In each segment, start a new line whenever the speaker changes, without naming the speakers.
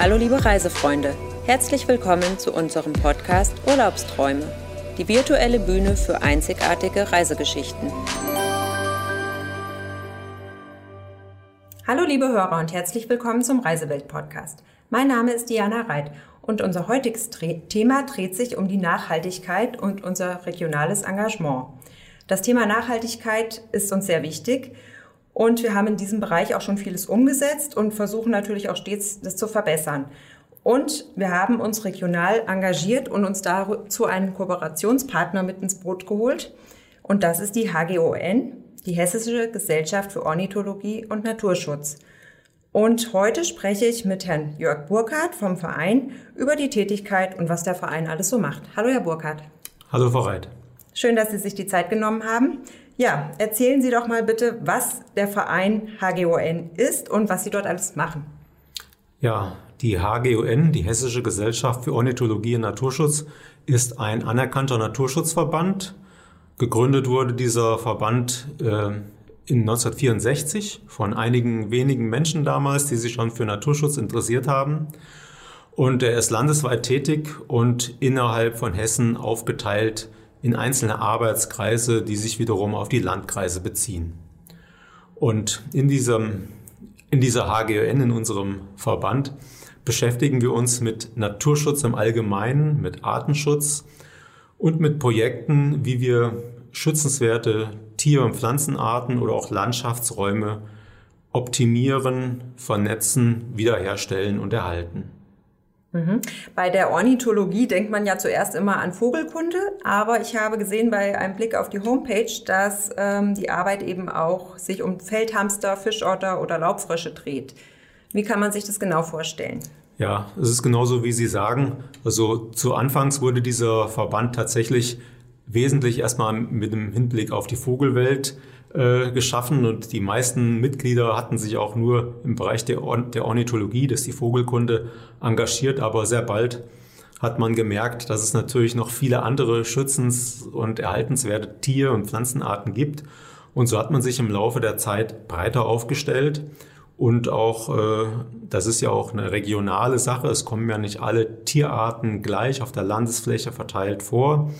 Hallo liebe Reisefreunde, herzlich willkommen zu unserem Podcast Urlaubsträume, die virtuelle Bühne für einzigartige Reisegeschichten. Hallo liebe Hörer und herzlich willkommen zum Reisewelt-Podcast. Mein Name ist Diana Reit und unser heutiges Thema dreht sich um die Nachhaltigkeit und unser regionales Engagement. Das Thema Nachhaltigkeit ist uns sehr wichtig und wir haben in diesem Bereich auch schon vieles umgesetzt und versuchen natürlich auch stets, das zu verbessern. Und wir haben uns regional engagiert und uns dazu einen Kooperationspartner mit ins Boot geholt. Und das ist die HGON, die Hessische Gesellschaft für Ornithologie und Naturschutz. Und heute spreche ich mit Herrn Jörg Burkhardt vom Verein über die Tätigkeit und was der Verein alles so macht. Hallo, Herr Burkhardt.
Hallo, Frau Reit.
Schön, dass Sie sich die Zeit genommen haben. Ja, erzählen Sie doch mal bitte, was der Verein HGON ist und was Sie dort alles machen.
Ja, die HGON, die Hessische Gesellschaft für Ornithologie und Naturschutz, ist ein anerkannter Naturschutzverband. Gegründet wurde dieser Verband äh, in 1964 von einigen wenigen Menschen damals, die sich schon für Naturschutz interessiert haben. Und er ist landesweit tätig und innerhalb von Hessen aufgeteilt in einzelne Arbeitskreise, die sich wiederum auf die Landkreise beziehen. Und in, diesem, in dieser HGON, in unserem Verband, beschäftigen wir uns mit Naturschutz im Allgemeinen, mit Artenschutz und mit Projekten, wie wir schützenswerte Tier- und Pflanzenarten oder auch Landschaftsräume optimieren, vernetzen, wiederherstellen und erhalten.
Mhm. Bei der Ornithologie denkt man ja zuerst immer an Vogelkunde, aber ich habe gesehen bei einem Blick auf die Homepage, dass ähm, die Arbeit eben auch sich um Feldhamster, Fischotter oder Laubfrösche dreht. Wie kann man sich das genau vorstellen?
Ja, es ist genauso, wie Sie sagen. Also zu Anfangs wurde dieser Verband tatsächlich wesentlich erstmal mit dem Hinblick auf die Vogelwelt äh, geschaffen und die meisten Mitglieder hatten sich auch nur im Bereich der, Or der Ornithologie, das ist die Vogelkunde, engagiert, aber sehr bald hat man gemerkt, dass es natürlich noch viele andere schützens- und erhaltenswerte Tier- und Pflanzenarten gibt. Und so hat man sich im Laufe der Zeit breiter aufgestellt. Und auch, äh, das ist ja auch eine regionale Sache, es kommen ja nicht alle Tierarten gleich auf der Landesfläche verteilt vor.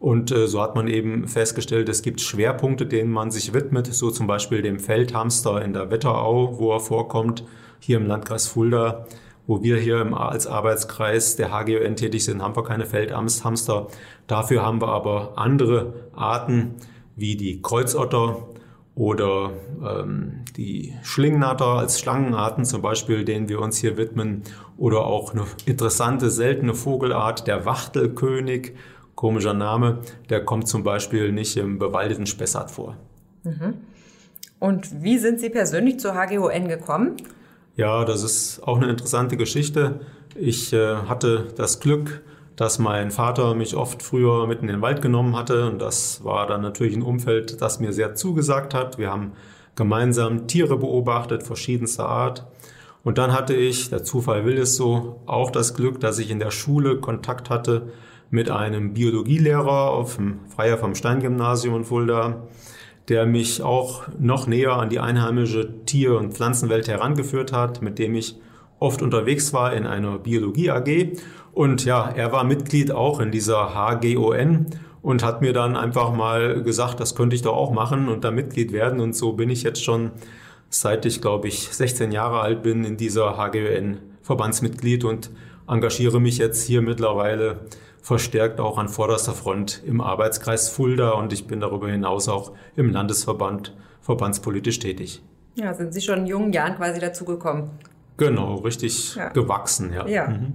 Und äh, so hat man eben festgestellt, es gibt Schwerpunkte, denen man sich widmet, so zum Beispiel dem Feldhamster in der Wetterau, wo er vorkommt, hier im Landkreis Fulda, wo wir hier im, als Arbeitskreis der HGON tätig sind, haben wir keine Feldhamster. Dafür haben wir aber andere Arten wie die Kreuzotter oder ähm, die Schlingnatter als Schlangenarten zum Beispiel, denen wir uns hier widmen, oder auch eine interessante, seltene Vogelart, der Wachtelkönig komischer Name, der kommt zum Beispiel nicht im bewaldeten Spessart vor.
Mhm. Und wie sind Sie persönlich zur HGON gekommen?
Ja, das ist auch eine interessante Geschichte. Ich äh, hatte das Glück, dass mein Vater mich oft früher mitten in den Wald genommen hatte und das war dann natürlich ein Umfeld, das mir sehr zugesagt hat. Wir haben gemeinsam Tiere beobachtet, verschiedenster Art. Und dann hatte ich, der Zufall will es so, auch das Glück, dass ich in der Schule Kontakt hatte mit einem Biologielehrer auf dem Freier vom Stein-Gymnasium in Fulda, der mich auch noch näher an die einheimische Tier- und Pflanzenwelt herangeführt hat, mit dem ich oft unterwegs war in einer Biologie AG. Und ja, er war Mitglied auch in dieser HGON und hat mir dann einfach mal gesagt, das könnte ich doch auch machen und da Mitglied werden. Und so bin ich jetzt schon, seit ich glaube ich 16 Jahre alt bin, in dieser HGON Verbandsmitglied und engagiere mich jetzt hier mittlerweile verstärkt auch an vorderster Front im Arbeitskreis Fulda und ich bin darüber hinaus auch im Landesverband verbandspolitisch tätig.
Ja, sind Sie schon in jungen Jahren quasi dazugekommen?
Genau, richtig ja. gewachsen, ja.
ja. Mhm.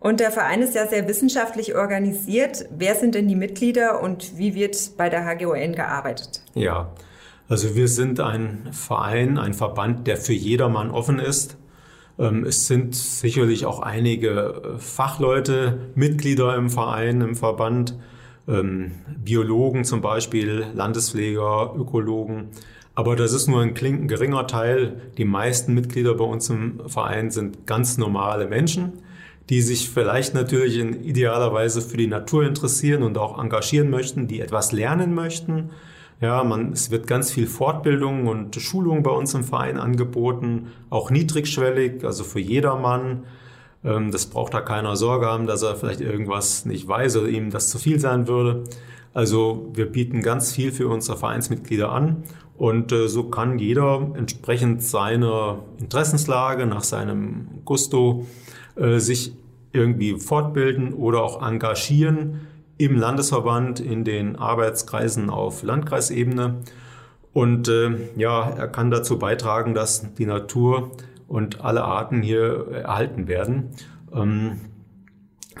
Und der Verein ist ja sehr wissenschaftlich organisiert. Wer sind denn die Mitglieder und wie wird bei der HGON gearbeitet?
Ja, also wir sind ein Verein, ein Verband, der für jedermann offen ist. Ähm, es sind sicherlich auch einige äh, Fachleute, Mitglieder im Verein, im Verband, ähm, Biologen zum Beispiel, Landespfleger, Ökologen. Aber das ist nur ein geringer Teil. Die meisten Mitglieder bei uns im Verein sind ganz normale Menschen, die sich vielleicht natürlich in idealer Weise für die Natur interessieren und auch engagieren möchten, die etwas lernen möchten, Ja, man, es wird ganz viel Fortbildung und Schulung bei uns im Verein angeboten, auch niedrigschwellig, also für jedermann. Ähm, das braucht da keiner Sorge haben, dass er vielleicht irgendwas nicht weiß oder ihm das zu viel sein würde. Also wir bieten ganz viel für unsere Vereinsmitglieder an und äh, so kann jeder entsprechend seiner Interessenslage, nach seinem Gusto äh, sich irgendwie fortbilden oder auch engagieren im Landesverband, in den Arbeitskreisen auf Landkreisebene. Und äh, ja, er kann dazu beitragen, dass die Natur und alle Arten hier erhalten werden. Ähm,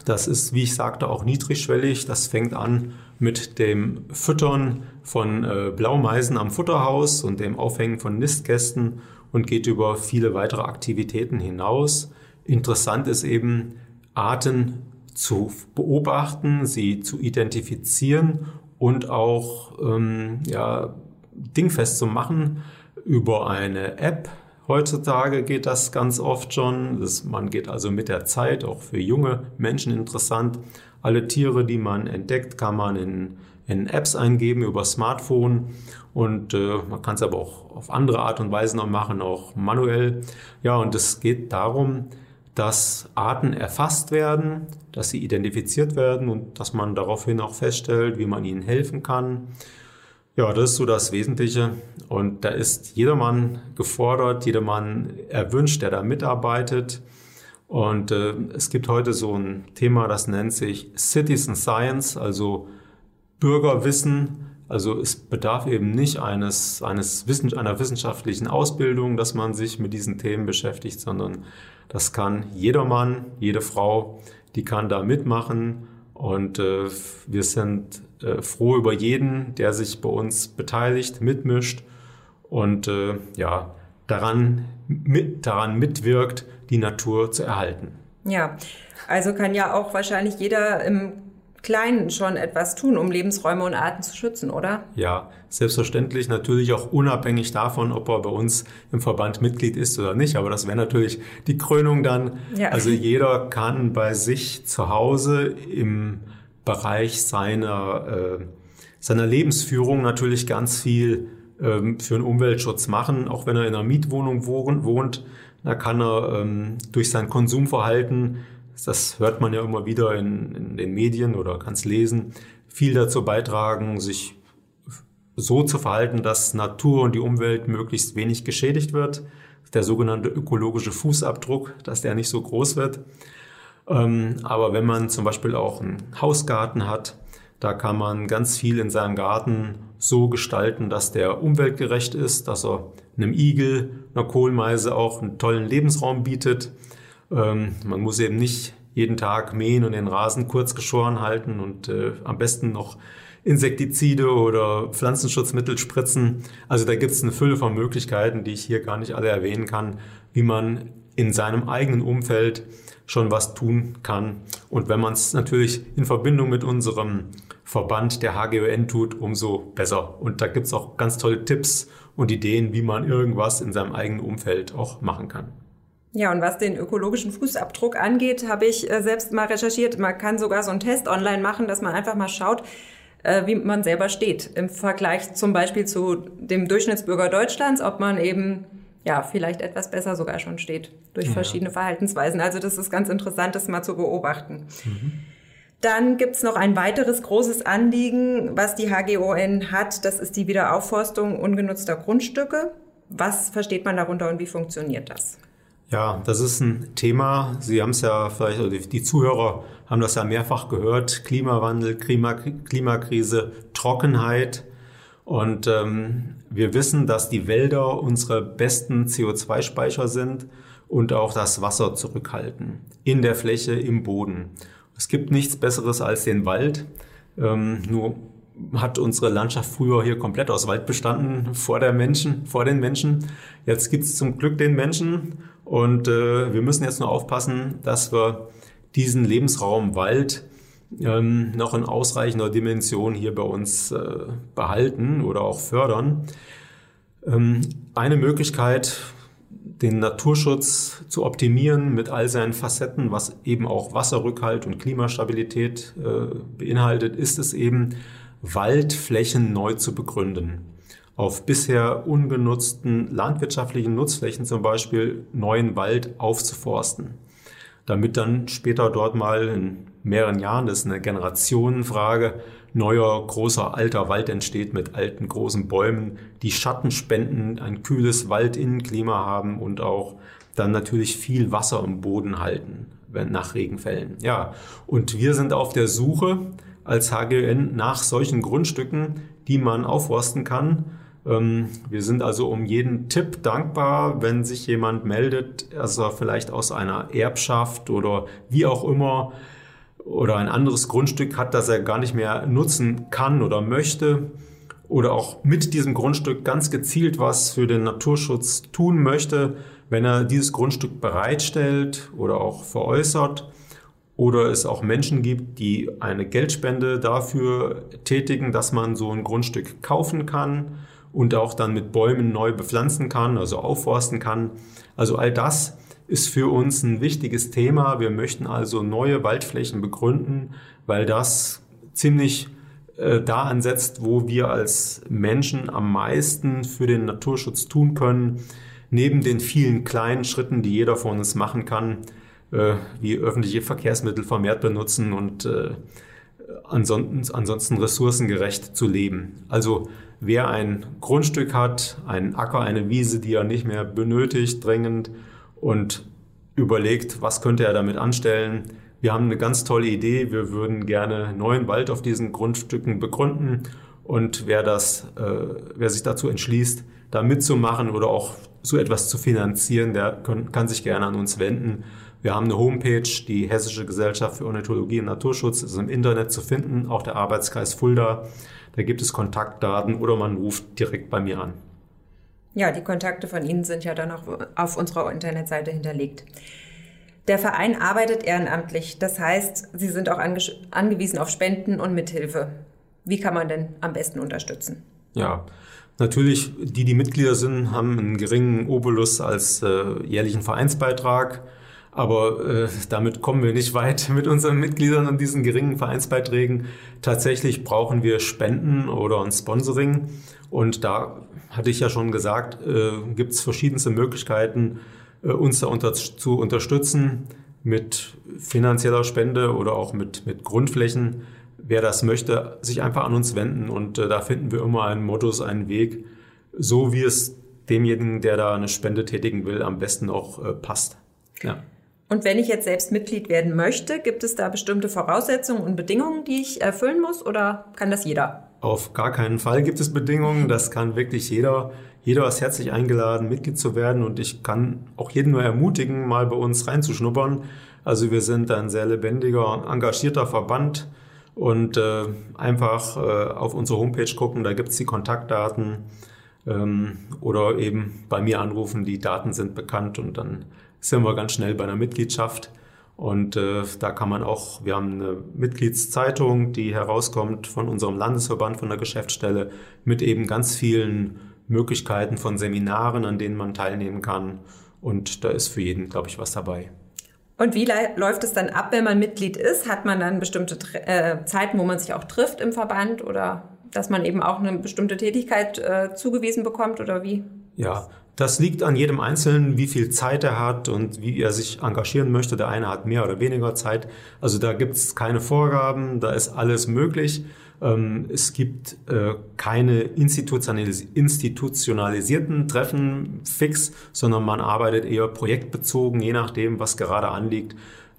das ist, wie ich sagte, auch niedrigschwellig. Das fängt an mit dem Füttern von äh, Blaumeisen am Futterhaus und dem Aufhängen von Nistkästen und geht über viele weitere Aktivitäten hinaus. Interessant ist eben, Arten zu beobachten, sie zu identifizieren und auch ähm, ja, dingfest zu machen über eine App, Heutzutage geht das ganz oft schon. Das, man geht also mit der Zeit, auch für junge Menschen interessant. Alle Tiere, die man entdeckt, kann man in, in Apps eingeben über Smartphone. Und äh, man kann es aber auch auf andere Art und Weise noch machen, auch manuell. Ja, und es geht darum, dass Arten erfasst werden, dass sie identifiziert werden und dass man daraufhin auch feststellt, wie man ihnen helfen kann. Ja, das ist so das Wesentliche. Und da ist jedermann gefordert, jedermann erwünscht, der da mitarbeitet. Und äh, es gibt heute so ein Thema, das nennt sich Citizen Science, also Bürgerwissen. Also es bedarf eben nicht eines, eines Wissen, einer wissenschaftlichen Ausbildung, dass man sich mit diesen Themen beschäftigt, sondern das kann jedermann, jede Frau, die kann da mitmachen. Und äh, wir sind äh, froh über jeden, der sich bei uns beteiligt, mitmischt und äh, ja, daran, mit, daran mitwirkt, die Natur zu erhalten.
Ja, also kann ja auch wahrscheinlich jeder im Kleinen schon etwas tun, um Lebensräume und Arten zu schützen, oder?
Ja, selbstverständlich, natürlich auch unabhängig davon, ob er bei uns im Verband Mitglied ist oder nicht. Aber das wäre natürlich die Krönung dann. Ja. Also jeder kann bei sich zu Hause im Bereich seiner, äh, seiner Lebensführung natürlich ganz viel ähm, für den Umweltschutz machen. Auch wenn er in einer Mietwohnung wohnt, da kann er ähm, durch sein Konsumverhalten, das hört man ja immer wieder in, in den Medien oder kann es lesen, viel dazu beitragen, sich so zu verhalten, dass Natur und die Umwelt möglichst wenig geschädigt wird. Der sogenannte ökologische Fußabdruck, dass der nicht so groß wird. Ähm, aber wenn man zum Beispiel auch einen Hausgarten hat, da kann man ganz viel in seinem Garten so gestalten, dass der umweltgerecht ist, dass er einem Igel, einer Kohlmeise auch einen tollen Lebensraum bietet. Ähm, man muss eben nicht jeden Tag mähen und den Rasen kurz geschoren halten und äh, am besten noch Insektizide oder Pflanzenschutzmittel spritzen. Also da gibt es eine Fülle von Möglichkeiten, die ich hier gar nicht alle erwähnen kann, wie man in seinem eigenen Umfeld schon was tun kann. Und wenn man es natürlich in Verbindung mit unserem Verband der HGON tut, umso besser. Und da gibt es auch ganz tolle Tipps und Ideen, wie man irgendwas in seinem eigenen Umfeld auch machen kann.
Ja, und was den ökologischen Fußabdruck angeht, habe ich äh, selbst mal recherchiert. Man kann sogar so einen Test online machen, dass man einfach mal schaut, äh, wie man selber steht im Vergleich zum Beispiel zu dem Durchschnittsbürger Deutschlands, ob man eben ja, vielleicht etwas besser sogar schon steht durch ja. verschiedene Verhaltensweisen. Also das ist ganz interessant, das mal zu beobachten. Mhm. Dann gibt's noch ein weiteres großes Anliegen, was die HGON hat. Das ist die Wiederaufforstung ungenutzter Grundstücke. Was versteht man darunter und wie funktioniert das?
Ja, das ist ein Thema. Sie haben es ja vielleicht, oder die Zuhörer haben das ja mehrfach gehört. Klimawandel, Klima, Klimakrise, Trockenheit. Und ähm, wir wissen, dass die Wälder unsere besten CO2-Speicher sind und auch das Wasser zurückhalten. In der Fläche, im Boden. Es gibt nichts Besseres als den Wald. Ähm, nur hat unsere Landschaft früher hier komplett aus Wald bestanden vor der Menschen, vor den Menschen. Jetzt gibt es zum Glück den Menschen und äh, wir müssen jetzt nur aufpassen, dass wir diesen Lebensraum Wald ähm, noch in ausreichender Dimension hier bei uns äh, behalten oder auch fördern. Ähm, eine Möglichkeit, den Naturschutz zu optimieren mit all seinen Facetten, was eben auch Wasserrückhalt und Klimastabilität äh, beinhaltet, ist es eben, Waldflächen neu zu begründen. Auf bisher ungenutzten landwirtschaftlichen Nutzflächen zum Beispiel neuen Wald aufzuforsten, damit dann später dort mal in mehreren Jahren, das ist eine Generationenfrage, neuer, großer, alter Wald entsteht mit alten, großen Bäumen, die Schatten spenden, ein kühles Waldinnenklima haben und auch dann natürlich viel Wasser im Boden halten nach Regenfällen. Ja, und wir sind auf der Suche als HGN nach solchen Grundstücken, die man aufforsten kann. Ähm, wir sind also um jeden Tipp dankbar, wenn sich jemand meldet, also vielleicht aus einer Erbschaft oder wie auch immer oder ein anderes Grundstück hat, das er gar nicht mehr nutzen kann oder möchte oder auch mit diesem Grundstück ganz gezielt was für den Naturschutz tun möchte, wenn er dieses Grundstück bereitstellt oder auch veräußert oder es auch Menschen gibt, die eine Geldspende dafür tätigen, dass man so ein Grundstück kaufen kann und auch dann mit Bäumen neu bepflanzen kann, also aufforsten kann. Also all das ist für uns ein wichtiges Thema. Wir möchten also neue Waldflächen begründen, weil das ziemlich äh, da ansetzt, wo wir als Menschen am meisten für den Naturschutz tun können. Neben den vielen kleinen Schritten, die jeder von uns machen kann, äh, wie öffentliche Verkehrsmittel vermehrt benutzen und äh, ansonsten, ansonsten ressourcengerecht zu leben. Also wer ein Grundstück hat, einen Acker, eine Wiese, die er nicht mehr benötigt, dringend, und überlegt, was könnte er damit anstellen. Wir haben eine ganz tolle Idee. Wir würden gerne neuen Wald auf diesen Grundstücken begründen. Und wer das, äh, wer sich dazu entschließt, da mitzumachen oder auch so etwas zu finanzieren, der kann, kann sich gerne an uns wenden. Wir haben eine Homepage, die Hessische Gesellschaft für Ornithologie und Naturschutz, ist im Internet zu finden, auch der Arbeitskreis Fulda. Da gibt es Kontaktdaten oder man ruft direkt bei mir an.
Ja, die Kontakte von Ihnen sind ja dann auch auf unserer Internetseite hinterlegt. Der Verein arbeitet ehrenamtlich, das heißt, Sie sind auch ange angewiesen auf Spenden und Mithilfe. Wie kann man denn am besten unterstützen?
Ja, natürlich, die, die Mitglieder sind, haben einen geringen Obolus als äh, jährlichen Vereinsbeitrag. Aber äh, damit kommen wir nicht weit mit unseren Mitgliedern und diesen geringen Vereinsbeiträgen. Tatsächlich brauchen wir Spenden oder ein Sponsoring. Und da hatte ich ja schon gesagt, äh, gibt es verschiedenste Möglichkeiten, äh, uns da unter, zu unterstützen mit finanzieller Spende oder auch mit, mit Grundflächen. Wer das möchte, sich einfach an uns wenden und äh, da finden wir immer einen Modus, einen Weg, so wie es demjenigen, der da eine Spende tätigen will, am besten auch äh, passt. Ja.
Und wenn ich jetzt selbst Mitglied werden möchte, gibt es da bestimmte Voraussetzungen und Bedingungen, die ich erfüllen muss oder kann das jeder?
Auf gar keinen Fall gibt es Bedingungen. Das kann wirklich jeder. Jeder ist herzlich eingeladen, Mitglied zu werden und ich kann auch jeden nur ermutigen, mal bei uns reinzuschnuppern. Also wir sind ein sehr lebendiger, engagierter Verband und äh, einfach äh, auf unsere Homepage gucken, da gibt es die Kontaktdaten ähm, oder eben bei mir anrufen, die Daten sind bekannt und dann sind wir ganz schnell bei einer Mitgliedschaft. Und äh, da kann man auch, wir haben eine Mitgliedszeitung, die herauskommt von unserem Landesverband, von der Geschäftsstelle, mit eben ganz vielen Möglichkeiten von Seminaren, an denen man teilnehmen kann. Und da ist für jeden, glaube ich, was dabei.
Und wie läuft es dann ab, wenn man Mitglied ist? Hat man dann bestimmte äh, Zeiten, wo man sich auch trifft im Verband oder dass man eben auch eine bestimmte Tätigkeit äh, zugewiesen bekommt oder wie?
Ja, das liegt an jedem Einzelnen, wie viel Zeit er hat und wie er sich engagieren möchte. Der eine hat mehr oder weniger Zeit. Also da gibt es keine Vorgaben, da ist alles möglich. Ähm, es gibt äh, keine institutionalisierten Treffen fix, sondern man arbeitet eher projektbezogen, je nachdem, was gerade anliegt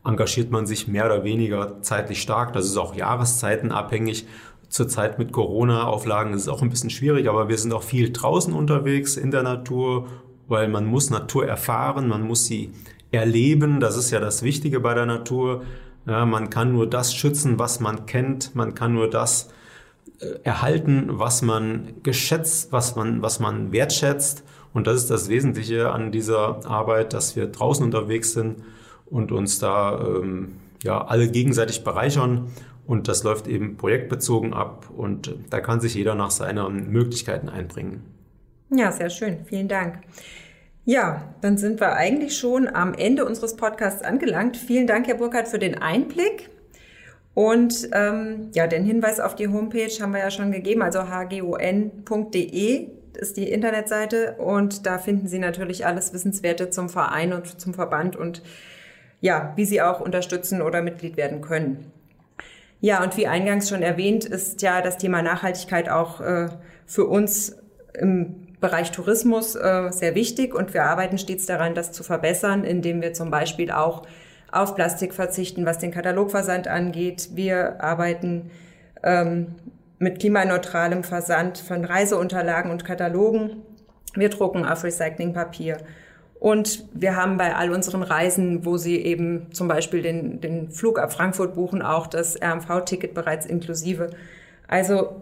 engagiert man sich mehr oder weniger zeitlich stark. Das ist auch jahreszeitenabhängig Zurzeit mit Corona-Auflagen ist es auch ein bisschen schwierig, aber wir sind auch viel draußen unterwegs in der Natur, weil man muss Natur erfahren, man muss sie erleben. Das ist ja das Wichtige bei der Natur. Ja, man kann nur das schützen, was man kennt. Man kann nur das äh, erhalten, was man geschätzt, was man, was man wertschätzt. Und das ist das Wesentliche an dieser Arbeit, dass wir draußen unterwegs sind und uns da ähm, ja alle gegenseitig bereichern und das läuft eben projektbezogen ab und da kann sich jeder nach seinen Möglichkeiten einbringen.
Ja, sehr schön. Vielen Dank. Ja, dann sind wir eigentlich schon am Ende unseres Podcasts angelangt. Vielen Dank, Herr Burkhardt, für den Einblick. Und ähm, ja, den Hinweis auf die Homepage haben wir ja schon gegeben, also hgon.de ist die Internetseite und da finden Sie natürlich alles Wissenswerte zum Verein und zum Verband und ja, wie Sie auch unterstützen oder Mitglied werden können. Ja, und wie eingangs schon erwähnt, ist ja das Thema Nachhaltigkeit auch äh, für uns im Bereich Tourismus äh, sehr wichtig und wir arbeiten stets daran, das zu verbessern, indem wir zum Beispiel auch auf Plastik verzichten, was den Katalogversand angeht. Wir arbeiten ähm, mit klimaneutralem Versand von Reiseunterlagen und Katalogen. Wir drucken auf Recyclingpapier. Und wir haben bei all unseren Reisen, wo Sie eben zum Beispiel den, den Flug ab Frankfurt buchen, auch das RMV-Ticket bereits inklusive. Also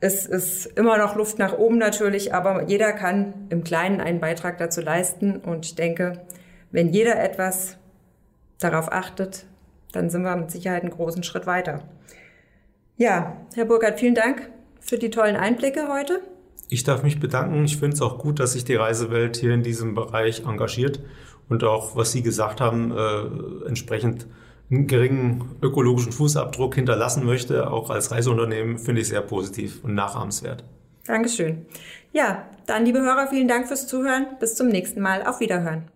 es ist immer noch Luft nach oben natürlich, aber jeder kann im Kleinen einen Beitrag dazu leisten. Und ich denke, wenn jeder etwas darauf achtet, dann sind wir mit Sicherheit einen großen Schritt weiter. Ja, Herr Burkhardt, vielen Dank für die tollen Einblicke heute.
Ich darf mich bedanken. Ich finde es auch gut, dass sich die Reisewelt hier in diesem Bereich engagiert und auch, was Sie gesagt haben, äh, entsprechend einen geringen ökologischen Fußabdruck hinterlassen möchte. Auch als Reiseunternehmen finde ich sehr positiv und nachahmenswert.
Dankeschön. Ja, dann, liebe Hörer, vielen Dank fürs Zuhören. Bis zum nächsten Mal. Auf Wiederhören.